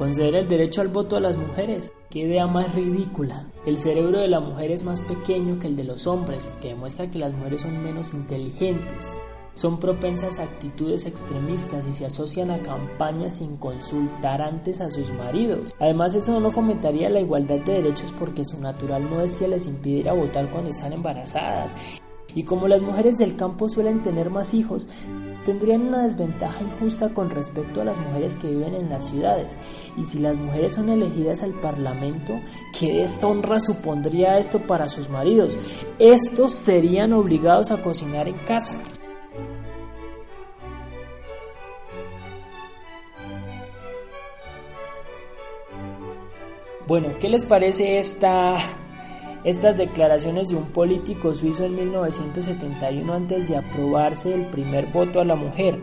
Conceder el derecho al voto a las mujeres. Qué idea más ridícula. El cerebro de la mujer es más pequeño que el de los hombres, lo que demuestra que las mujeres son menos inteligentes. Son propensas a actitudes extremistas y se asocian a campañas sin consultar antes a sus maridos. Además, eso no fomentaría la igualdad de derechos porque su natural modestia les impide ir a votar cuando están embarazadas. Y como las mujeres del campo suelen tener más hijos, tendrían una desventaja injusta con respecto a las mujeres que viven en las ciudades. Y si las mujeres son elegidas al Parlamento, ¿qué deshonra supondría esto para sus maridos? Estos serían obligados a cocinar en casa. Bueno, ¿qué les parece esta estas declaraciones de un político suizo en 1971 antes de aprobarse el primer voto a la mujer.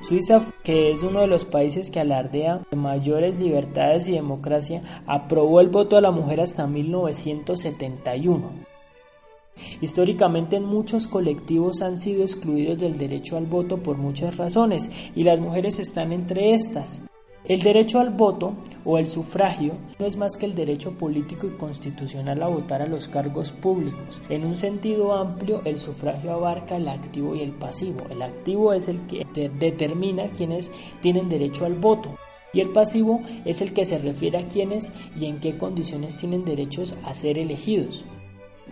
Suiza, que es uno de los países que alardea de mayores libertades y democracia, aprobó el voto a la mujer hasta 1971. Históricamente muchos colectivos han sido excluidos del derecho al voto por muchas razones y las mujeres están entre estas. El derecho al voto o el sufragio no es más que el derecho político y constitucional a votar a los cargos públicos. En un sentido amplio, el sufragio abarca el activo y el pasivo. El activo es el que determina quienes tienen derecho al voto. Y el pasivo es el que se refiere a quienes y en qué condiciones tienen derechos a ser elegidos.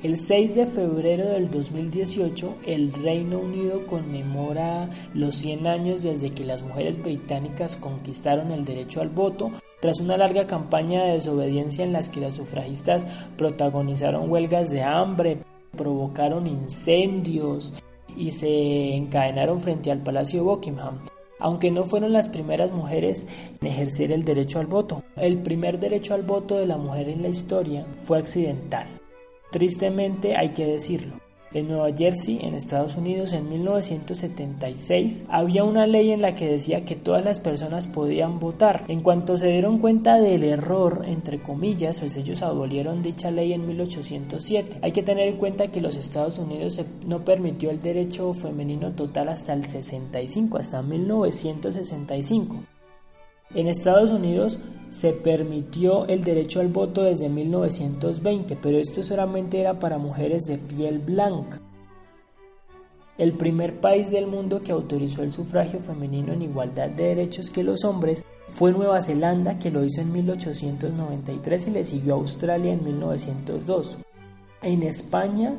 El 6 de febrero del 2018, el Reino Unido conmemora los 100 años desde que las mujeres británicas conquistaron el derecho al voto, tras una larga campaña de desobediencia en las que las sufragistas protagonizaron huelgas de hambre, provocaron incendios y se encadenaron frente al Palacio Buckingham aunque no fueron las primeras mujeres en ejercer el derecho al voto. El primer derecho al voto de la mujer en la historia fue accidental. Tristemente hay que decirlo. En Nueva Jersey, en Estados Unidos, en 1976, había una ley en la que decía que todas las personas podían votar. En cuanto se dieron cuenta del error, entre comillas, pues ellos abolieron dicha ley en 1807. Hay que tener en cuenta que los Estados Unidos no permitió el derecho femenino total hasta el 65, hasta 1965. En Estados Unidos se permitió el derecho al voto desde 1920, pero esto solamente era para mujeres de piel blanca. El primer país del mundo que autorizó el sufragio femenino en igualdad de derechos que los hombres fue Nueva Zelanda, que lo hizo en 1893 y le siguió Australia en 1902. En España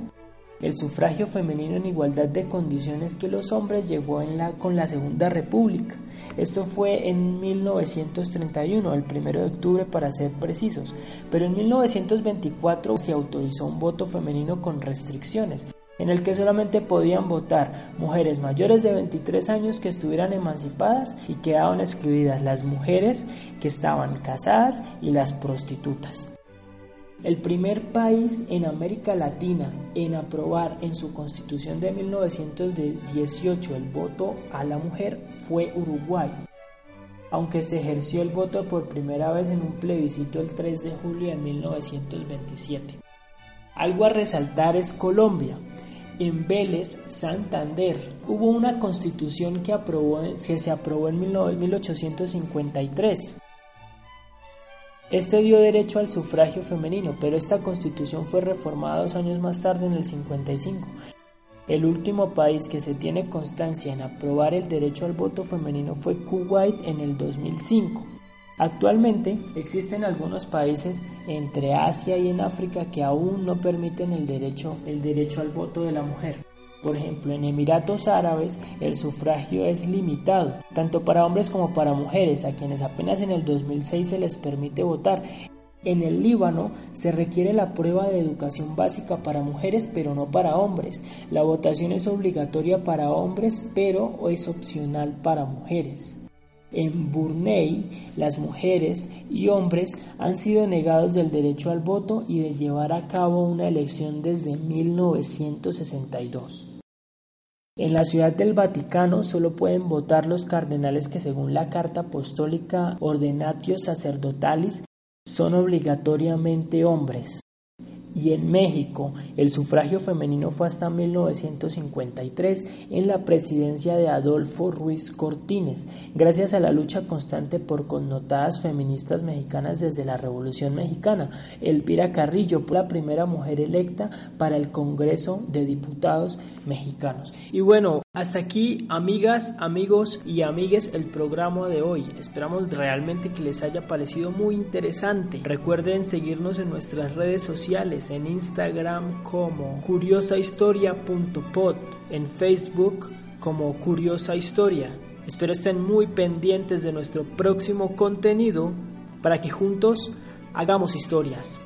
el sufragio femenino en igualdad de condiciones que los hombres llegó en la, con la Segunda República. Esto fue en 1931, el 1 de octubre para ser precisos, pero en 1924 se autorizó un voto femenino con restricciones, en el que solamente podían votar mujeres mayores de 23 años que estuvieran emancipadas y quedaban excluidas las mujeres que estaban casadas y las prostitutas. El primer país en América Latina en aprobar en su constitución de 1918 el voto a la mujer fue Uruguay, aunque se ejerció el voto por primera vez en un plebiscito el 3 de julio de 1927. Algo a resaltar es Colombia. En Vélez, Santander, hubo una constitución que, aprobó, que se aprobó en 1853 este dio derecho al sufragio femenino, pero esta constitución fue reformada dos años más tarde en el 55. El último país que se tiene constancia en aprobar el derecho al voto femenino fue Kuwait en el 2005. Actualmente existen algunos países entre Asia y en África que aún no permiten el derecho, el derecho al voto de la mujer. Por ejemplo, en Emiratos Árabes el sufragio es limitado, tanto para hombres como para mujeres, a quienes apenas en el 2006 se les permite votar. En el Líbano se requiere la prueba de educación básica para mujeres pero no para hombres. La votación es obligatoria para hombres pero es opcional para mujeres. En Brunei, las mujeres y hombres han sido negados del derecho al voto y de llevar a cabo una elección desde 1962. En la ciudad del Vaticano solo pueden votar los cardenales que según la Carta Apostólica Ordenatio Sacerdotalis son obligatoriamente hombres y en México el sufragio femenino fue hasta 1953 en la presidencia de Adolfo Ruiz Cortines, gracias a la lucha constante por connotadas feministas mexicanas desde la Revolución Mexicana. Elvira Carrillo, la primera mujer electa para el Congreso de Diputados mexicanos. Y bueno, hasta aquí, amigas, amigos y amigues, el programa de hoy. Esperamos realmente que les haya parecido muy interesante. Recuerden seguirnos en nuestras redes en Instagram como curiosahistoria.pod, en Facebook como Curiosa Historia. Espero estén muy pendientes de nuestro próximo contenido para que juntos hagamos historias.